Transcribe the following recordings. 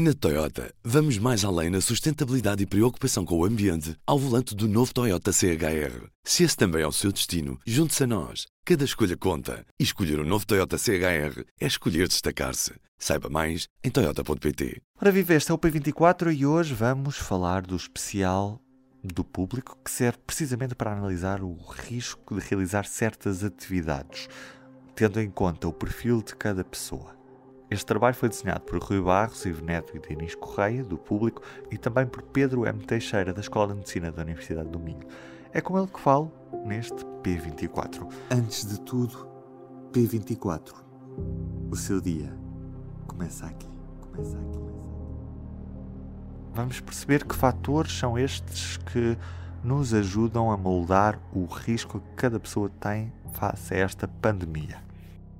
Na Toyota, vamos mais além na sustentabilidade e preocupação com o ambiente ao volante do novo Toyota CHR. Se esse também é o seu destino, junte-se a nós. Cada escolha conta. E escolher o um novo Toyota CHR é escolher destacar-se. Saiba mais em Toyota.pt. Ora, viva, este é o P24 e hoje vamos falar do especial do público que serve precisamente para analisar o risco de realizar certas atividades, tendo em conta o perfil de cada pessoa. Este trabalho foi desenhado por Rui Barros, Ivo Neto e Denis Correia, do Público, e também por Pedro M. Teixeira, da Escola de Medicina da Universidade do Minho. É com ele que falo neste P24. Antes de tudo, P24. O seu dia começa aqui. Começa aqui. Vamos perceber que fatores são estes que nos ajudam a moldar o risco que cada pessoa tem face a esta pandemia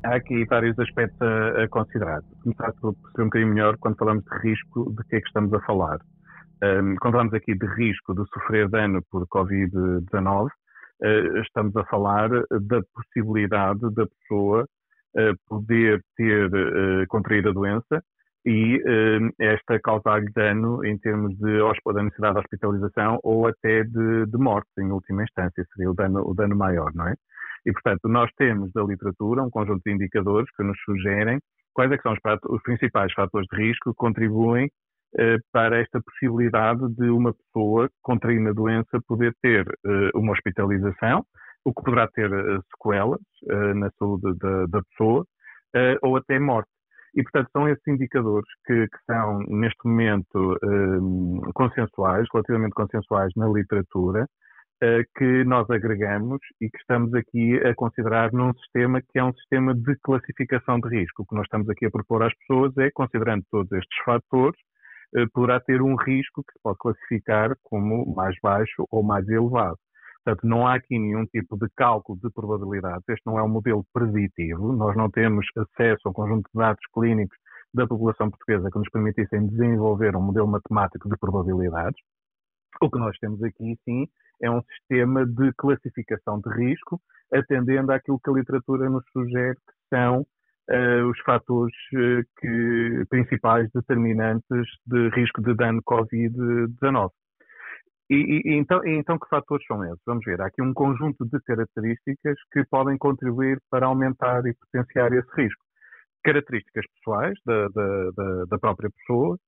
há aqui vários aspectos a, a considerar. Começar por perceber um bocadinho melhor quando falamos de risco, de que é que estamos a falar. Um, quando falamos aqui de risco de sofrer dano por Covid-19, uh, estamos a falar da possibilidade da pessoa uh, poder ter uh, contraído a doença e esta causar-lhe dano em termos de da necessidade de hospitalização ou até de, de morte, em última instância, seria o dano, o dano maior, não é? E, portanto, nós temos da literatura um conjunto de indicadores que nos sugerem quais é são os, os, principais fatores de risco que contribuem eh, para esta possibilidade de uma pessoa contraindo a doença poder ter eh, uma hospitalização, o que poderá ter eh, sequelas eh, na saúde da, da pessoa eh, ou até morte. E, portanto, são esses indicadores que, que são, neste momento, eh, consensuais, relativamente consensuais na literatura, que nós agregamos e que estamos aqui a considerar num sistema que é um sistema de classificação de risco. O que nós estamos aqui a propor às pessoas é, considerando todos estes fatores, uh, poderá ter um risco que se pode classificar como mais baixo ou mais elevado. Portanto, não há aqui nenhum tipo de cálculo de probabilidades. Este não é um modelo preditivo. Nós não temos acesso a um conjunto de dados clínicos da população portuguesa que nos permitissem desenvolver um modelo matemático de probabilidades. O que nós temos aqui, sim, é um sistema de classificação de risco, atendendo àquilo que a literatura nos sugere que são uh, os fatores uh, que, principais determinantes de risco de dano Covid-19. E, e, então, e, então, que fatores são esses? Vamos ver. Há aqui um conjunto de características que podem contribuir para aumentar e potenciar esse risco. Características pessoais da, da, da, própria pessoa,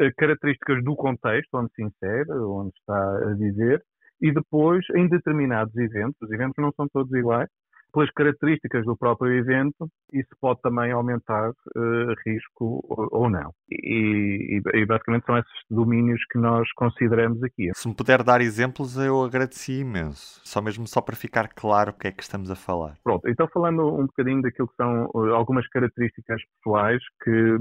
eh, características do contexto onde se insere, onde está a viver, e depois, em determinados eventos, os eventos não são todos iguais, pelas características do próprio evento, isso pode também aumentar uh, risco ou, ou não. E, e, e, basicamente são esses domínios que nós consideramos aqui. Se me puder dar exemplos, eu agradeci imenso. Só mesmo só para ficar claro o que é que estamos a falar. Pronto, então falando um bocadinho daquilo que são uh, algumas características pessoais que,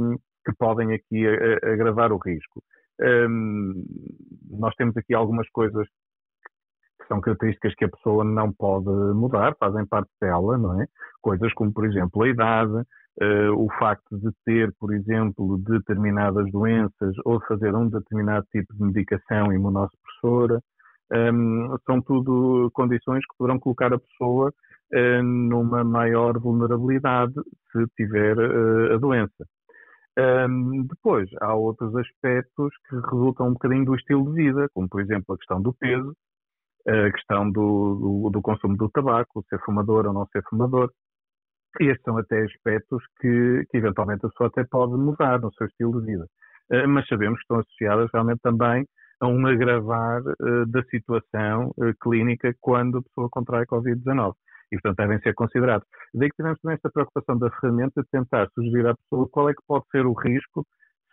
que podem aqui agravar o risco. Um, nós temos aqui algumas coisas são características que a pessoa não pode mudar, fazem parte dela, não é? Coisas como, por exemplo, a idade, uh, o facto de ter, por exemplo, determinadas doenças ou de fazer um determinado tipo de medicação imunossupressora, um, ehm, são tudo condições que poderão colocar a pessoa uh, numa maior vulnerabilidade se tiver uh, a doença. Um, ehm, depois, há outros aspectos que resultam um bocadinho do estilo de vida, como por exemplo a questão do peso, a questão do, do, do, consumo do tabaco, ser fumador ou não ser fumador. E estes são até aspectos que, que eventualmente a pessoa até pode mudar no seu estilo de vida. Uh, mas sabemos que estão associadas realmente também a um agravar uh, da situação uh, clínica quando a pessoa contrai Covid-19. E, portanto, devem ser considerados. Daí que tivemos também esta preocupação da ferramenta de tentar sugerir à pessoa qual é que pode ser o risco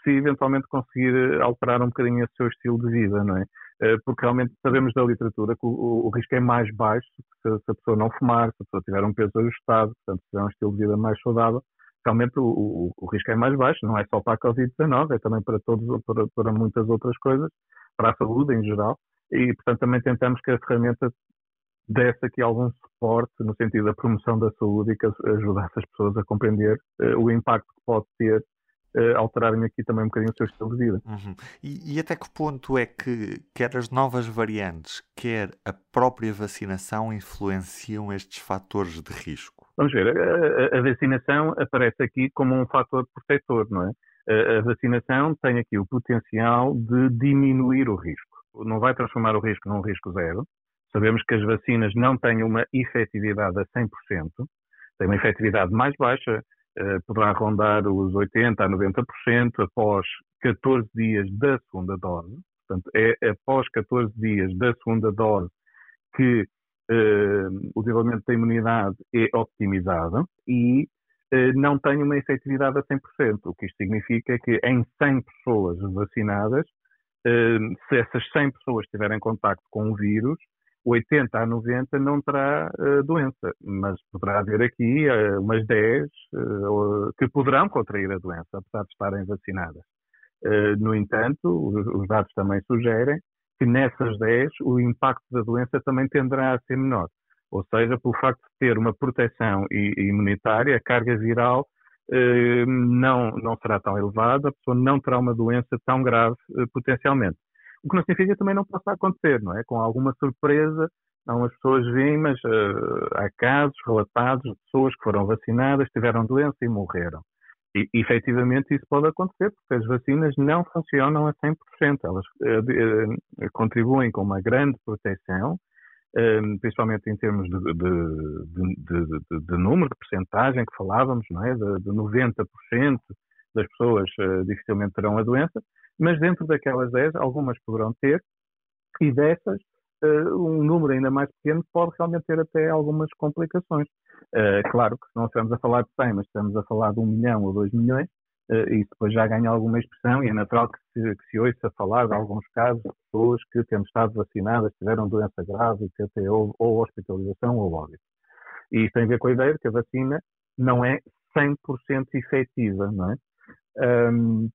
se eventualmente conseguir alterar um bocadinho o seu estilo de vida, não é? Eh, porque realmente sabemos da literatura que o, o risco é mais baixo se, se, a pessoa não fumar, se a pessoa tiver um peso ajustado, portanto, se tiver um estilo de vida mais saudável, realmente o, o, o risco é mais baixo, não é só para a Covid-19, é também para todos, para, para muitas outras coisas, para a saúde em geral, e portanto também tentamos que a ferramenta desse aqui algum suporte no sentido da promoção da saúde e que ajudasse as pessoas a compreender uh, o impacto que pode ter uh, alterarem aqui também um bocadinho o seu estilo de vida. Uhum. E, e, até que ponto é que quer as novas variantes, quer a própria vacinação influenciam estes fatores de risco? Vamos ver, a, a, a vacinação aparece aqui como um fator protetor, não é? A vacinação tem aqui o potencial de diminuir o risco. Não vai transformar o risco num risco zero. Sabemos que as vacinas não têm uma efetividade a 100%, têm uma efetividade mais baixa, poderá rondar os 80% a 90% após 14 dias da segunda dose. Portanto, é após 14 dias da segunda dose que eh, o desenvolvimento da imunidade é optimizado e eh, não tem uma efetividade a 100%. O que isto significa é que em 100 pessoas vacinadas, eh, se essas 100 pessoas tiverem contato com o vírus, 80 a 90 não terá uh, doença, mas poderá haver aqui uh, umas 10 uh, que poderão contrair a doença, apesar de estarem vacinadas. no entanto, os, os, dados também sugerem que nessas 10 o impacto da doença também tenderá a ser menor. Ou seja, pelo facto de ter uma proteção imunitária, a carga viral não, não será tão elevada, a pessoa não terá uma doença tão grave potencialmente. O que não significa também não possa acontecer, não é? Com alguma surpresa, não as pessoas veem, mas uh, há casos relatados de pessoas que foram vacinadas, tiveram doença e morreram. E, efetivamente, isso pode acontecer, porque as vacinas não funcionam a 100%. Elas uh, contribuem com uma grande proteção, principalmente em termos de, de, de, de, número, de percentagem que falávamos, não é? de, 90% das pessoas dificilmente terão a doença, mas dentro daquelas 10, algumas poderão ter, e dessas, uh, um número ainda mais pequeno pode realmente ter até algumas complicações. Uh, claro que não estamos a falar de 100, mas estamos a falar de 1 milhão ou 2 milhões, uh, isso depois já ganha alguma expressão e é natural que se, que se ouça falar de alguns casos de pessoas que, tendo estado vacinadas, tiveram doença grave e até ou hospitalização ou óbito. E isso tem a ver com a ideia de que a vacina não é 100% efetiva, não é? Um,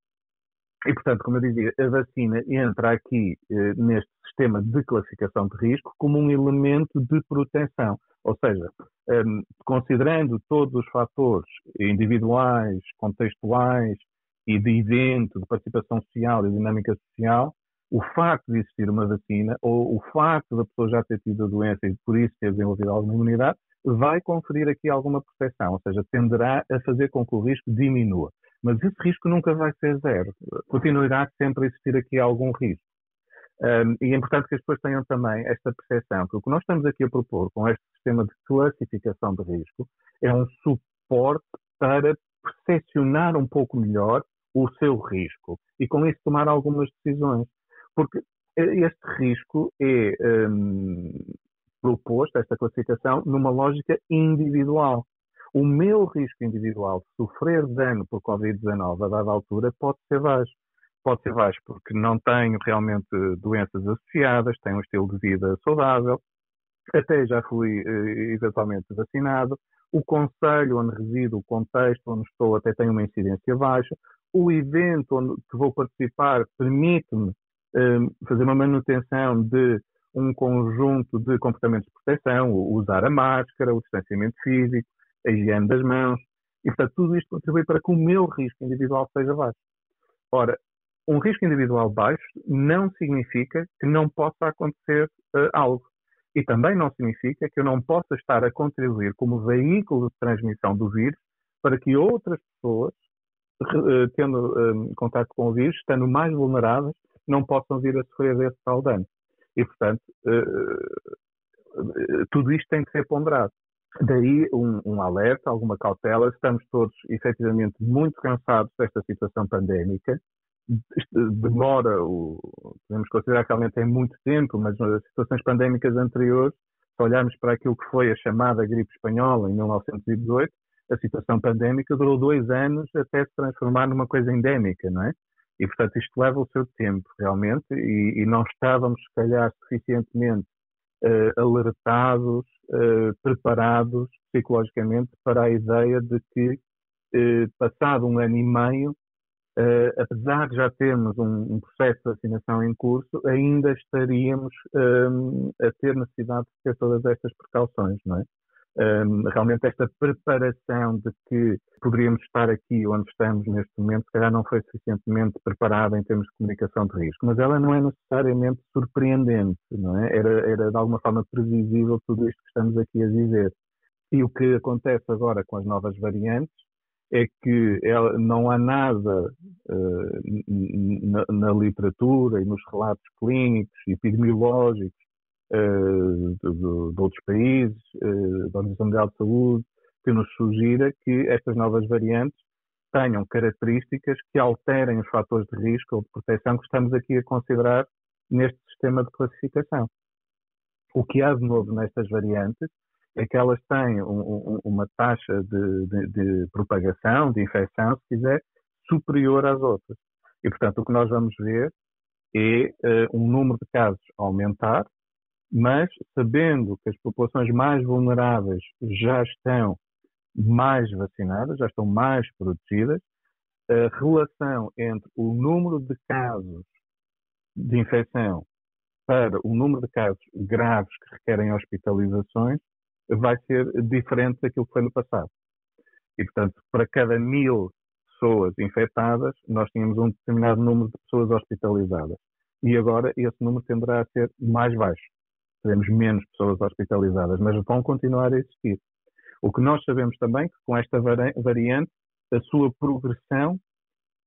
e, portanto, como eu dizia, a vacina entra aqui eh, neste sistema de classificação de risco como um elemento de proteção. Ou seja, eh, considerando todos os fatores individuais, contextuais e de evento, de participação social e dinâmica social, o facto de existir uma vacina ou o facto da pessoa já ter tido a doença e por isso ter desenvolvido alguma imunidade vai conferir aqui alguma proteção, ou seja, tenderá a fazer com que o risco diminua. Mas esse risco nunca vai ser zero. Continuará sempre a existir aqui algum risco. Um, e é importante que as pessoas tenham também esta percepção que o que nós estamos aqui a propor com este sistema de classificação de risco é um suporte para percepcionar um pouco melhor o seu risco e com isso tomar algumas decisões. Porque este risco é um, proposto, esta classificação, numa lógica individual. O meu risco individual de sofrer dano por Covid-19 a dada altura pode ser baixo. Pode ser baixo porque não tenho realmente doenças associadas, tenho um estilo de vida saudável, até já fui eh, eventualmente vacinado, o conselho onde resido, o contexto onde estou até tem uma incidência baixa, o evento onde que vou participar permite-me eh, fazer uma manutenção de um conjunto de comportamentos de proteção, usar a máscara, o distanciamento físico, a higiene das mãos, e portanto tudo isto contribui para que o meu risco individual seja baixo. Ora, um risco individual baixo não significa que não possa acontecer uh, algo. E também não significa que eu não possa estar a contribuir como veículo de transmissão do vírus para que outras pessoas, uh, tendo um, contato com o vírus, estando mais vulneráveis, não possam vir a sofrer desse tal dano. E, portanto, uh, tudo isto tem que ser ponderado. Daí um, um, alerta, alguma cautela. Estamos todos efetivamente muito cansados desta situação pandémica. Demora, o, podemos considerar que realmente tem muito tempo, mas nas situações pandémicas anteriores, se olharmos para aquilo que foi a chamada gripe espanhola em 1918, a situação pandémica durou dois anos até se transformar numa coisa endémica, não é? E, portanto, isto leva o seu tempo, realmente, e, e não estávamos, se calhar, suficientemente uh, alertados, uh, preparados psicologicamente para a ideia de que, uh, passado um ano e meio, apesar de já termos um, um, processo de vacinação em curso, ainda estaríamos um, a ter necessidade de ter todas estas precauções, não é? Um, realmente esta preparação de que poderíamos estar aqui onde estamos neste momento, se calhar não foi suficientemente preparada em termos de comunicação de risco, mas ela não é necessariamente surpreendente, não é? Era, era de alguma forma previsível tudo isto que estamos aqui a dizer. E o que acontece agora com as novas variantes é que ela, não há nada uh, na, na, literatura e nos relatos clínicos e epidemiológicos uh, de, de, outros países, uh, da Organização Mundial de Saúde, que nos sugira que estas novas variantes tenham características que alterem os fatores de risco ou de proteção que estamos aqui a considerar neste sistema de classificação. O que há de novo nestas variantes é que elas têm um, um, uma taxa de, de, de, propagação, de infecção, se quiser, superior às outras. E, portanto, o que nós vamos ver é uh, um número de casos aumentar, mas sabendo que as populações mais vulneráveis já estão mais vacinadas, já estão mais protegidas, a relação entre o número de casos de infecção para o número de casos graves que requerem hospitalizações vai ser diferente daquilo que foi no passado. E, portanto, para cada mil pessoas infectadas, nós tínhamos um determinado número de pessoas hospitalizadas. E agora esse número tenderá a ser mais baixo. Teremos menos pessoas hospitalizadas, mas vão continuar a existir. O que nós sabemos também é que com esta variante, a sua progressão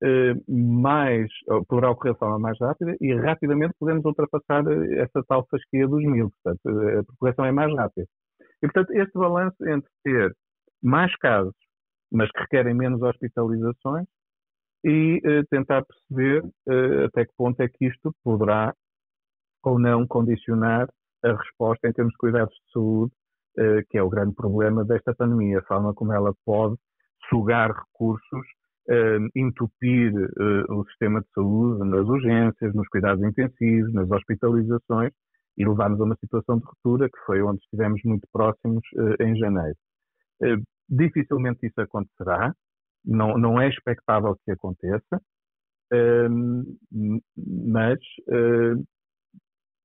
eh, mais, poderá ocorrer de forma mais rápida e rapidamente podemos ultrapassar essa tal fasquia dos mil. Portanto, a progressão é mais rápida. E, portanto, este balanço entre ter mais casos, mas que requerem menos hospitalizações, e uh, tentar perceber uh, até que ponto é que isto poderá ou não condicionar a resposta em termos de cuidados de saúde, uh, que é o grande problema desta pandemia, a forma como ela pode sugar recursos, entupir o sistema de saúde nas urgências, nos cuidados intensivos, nas hospitalizações, e levámos a uma situação de ruptura que foi onde estivemos muito próximos em janeiro. Dificilmente isso acontecerá, não, não é expectável que aconteça, mas eh,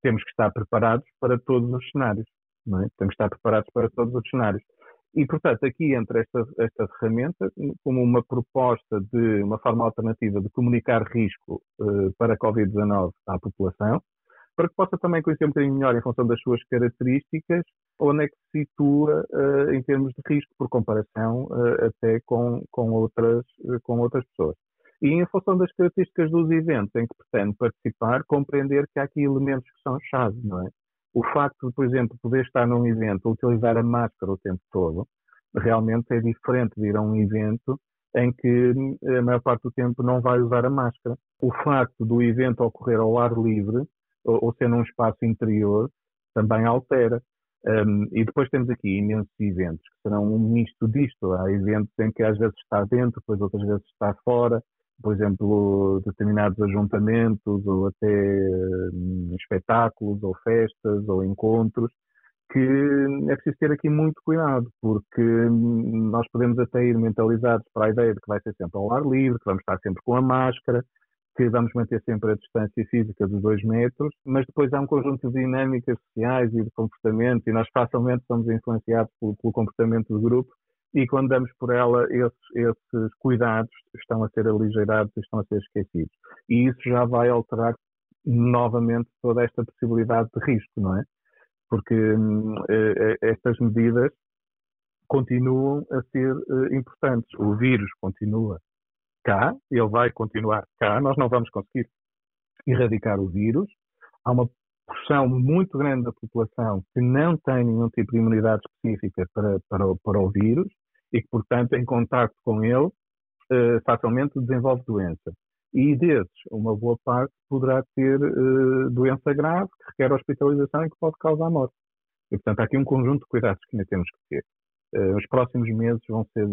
temos que estar preparados para todos os cenários. É? Temos que estar preparados para todos os cenários. E, portanto, aqui entra esta, esta ferramenta como uma proposta de uma forma alternativa de comunicar risco para a Covid-19 à população, para que possa também conhecer um bocadinho melhor, em função das suas características, onde é que se situa uh, em termos de risco, por comparação uh, até com, com, outras, com outras pessoas. E em função das características dos eventos em que pretende participar, compreender que há aqui elementos que são chave, não é? O facto de, por exemplo, poder estar num evento, utilizar a máscara o tempo todo, realmente é diferente de ir a um evento em que a maior parte do tempo não vai usar a máscara. O facto do evento ocorrer ao ar livre ou, ou ser num espaço interior, também altera. Um, e depois temos aqui imensos eventos, que serão um misto disto. Há eventos em que às vezes está dentro, depois outras vezes está fora. Por exemplo, determinados ajuntamentos, ou até um, espetáculos, ou festas, ou encontros, que é preciso ter aqui muito cuidado, porque hum, nós podemos até ir mentalizados para a ideia de que vai ser sempre ao ar livre, que vamos estar sempre com a máscara, que vamos manter sempre a distância física dos dois metros, mas depois há um conjunto de dinâmicas sociais e de comportamento, e nós facilmente somos influenciados pelo, pelo comportamento do grupo, e quando damos por ela, esses, esses cuidados estão a ser aligeirados e estão a ser esquecidos. E isso já vai alterar novamente toda esta possibilidade de risco, não é? Porque hum, eh, eh, estas medidas continuam a ser eh, importantes. O vírus continua cá, ele vai continuar cá, nós não vamos conseguir erradicar o vírus. Há uma porção muito grande da população que não tem nenhum tipo de imunidade específica para, para, para o vírus e que, portanto, em contato com ele, eh, facilmente desenvolve doença. E desses, uma boa parte poderá ter eh, doença grave que requer hospitalização e que pode causar morte. E, portanto, há aqui um conjunto de cuidados que ainda temos que ter. Eh, os próximos meses vão ser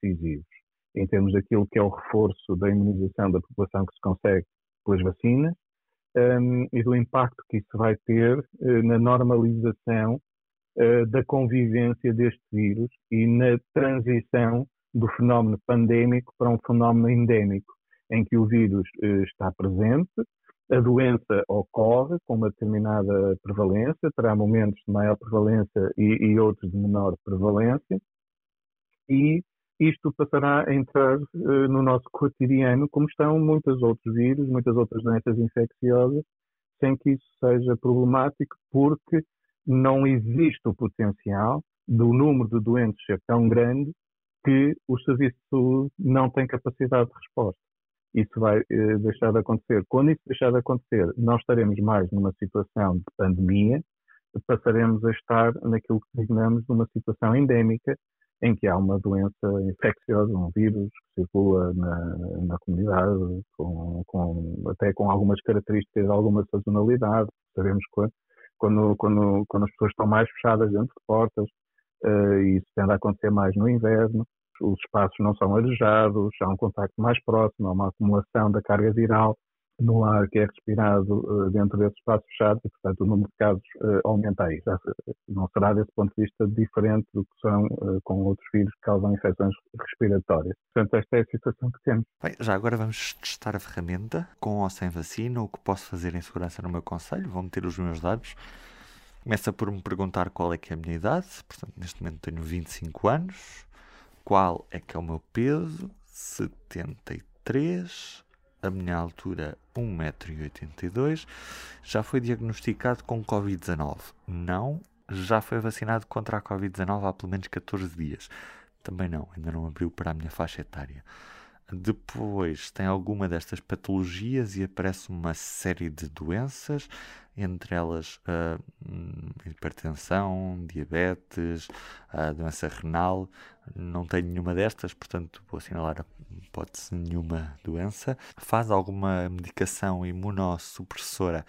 decisivos em termos daquilo que é o reforço da imunização da população que se consegue pelas vacinas um, e do impacto que isso vai ter na normalização uh, da convivência deste vírus e na transição do fenómeno pandémico para um fenómeno endémico, em que o vírus uh, está presente, a doença ocorre com uma determinada prevalência, terá momentos de maior prevalência e, e outros de menor prevalência, e isto passará a entrar uh, no nosso cotidiano, como estão muitos outros vírus, muitas outras doenças infecciosas, sem que isso seja problemático, porque não existe o potencial do número de doentes ser tão grande que o serviço de saúde não tem capacidade de resposta. Isso vai eh, deixar de acontecer. Quando isso deixar de acontecer, nós estaremos mais numa situação de pandemia, passaremos a estar naquilo que designamos numa situação endémica, em que há uma doença infecciosa, um vírus que circula na, na comunidade, com, com, até com algumas características, alguma sazonalidade. Sabemos que quando, quando, quando as pessoas estão mais fechadas dentro de portas, e isso tende a acontecer mais no inverno, os espaços não são arejados, há um contacto mais próximo, há uma acumulação da carga viral no ar que é respirado uh, dentro desse espaço fechado e, portanto, o número de casos uh, aumenta aí. Já, não será, desse ponto de vista, diferente do que são uh, com outros vírus que causam infecções respiratórias. Portanto, esta é a situação que temos. Bem, já agora vamos testar a ferramenta, com ou sem vacina, o que posso fazer em segurança no meu conselho. Vou meter os meus dados. Começa por me perguntar qual é que é a minha idade. Portanto, neste momento tenho 25 anos. Qual é que é o meu peso? 73 a minha altura 1,82m, já foi diagnosticado com Covid-19. Não, já foi vacinado contra a Covid-19 há pelo menos 14 dias. Também não, ainda não abriu para a minha faixa etária. Depois tem alguma destas patologias e aparece uma série de doenças, entre elas uh, hipertensão, diabetes, uh, doença renal. Não tenho nenhuma destas, portanto vou assinalar hipótese nenhuma doença. Faz alguma medicação imunossupressora?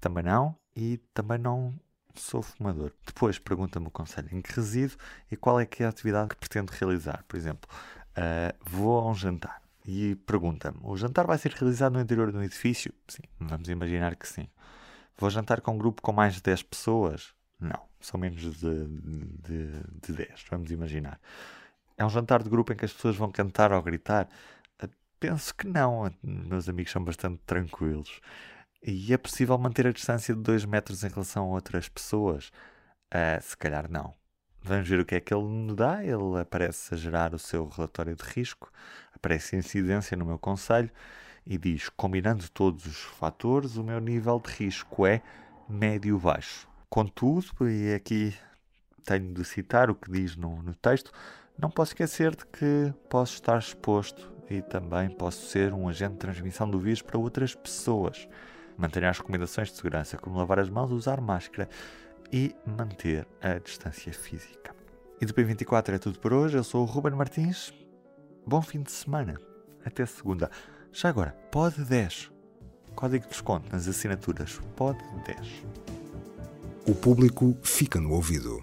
Também não. E também não sou fumador. Depois pergunta-me o conselho em que resido e qual é que é a atividade que pretendo realizar. Por exemplo, uh, vou a um jantar e pergunta-me: o jantar vai ser realizado no interior de um edifício? Sim, vamos imaginar que sim. Vou jantar com um grupo com mais de 10 pessoas? Não, são menos de, de, de 10, vamos imaginar. É um jantar de grupo em que as pessoas vão cantar ou gritar? Eh, penso que não. Meus amigos são bastante tranquilos. E é possível manter a distância de 2 metros em relação a outras pessoas? Uh, se calhar não. Vamos ver o que é que ele me dá. Ele aparece a gerar o seu relatório de risco, aparece incidência no meu conselho e diz: combinando todos os fatores, o meu nível de risco é médio-baixo. Contudo, e aqui tenho de citar o que diz no, no texto, não posso esquecer de que posso estar exposto e também posso ser um agente de transmissão do vírus para outras pessoas. Mantenha as recomendações de segurança, como lavar as mãos, usar máscara e manter a distância física. E do P24 é tudo por hoje. Eu sou o Ruben Martins. Bom fim de semana. Até segunda. Já agora, pode 10. Código de desconto nas assinaturas. Pode 10. O público fica no ouvido.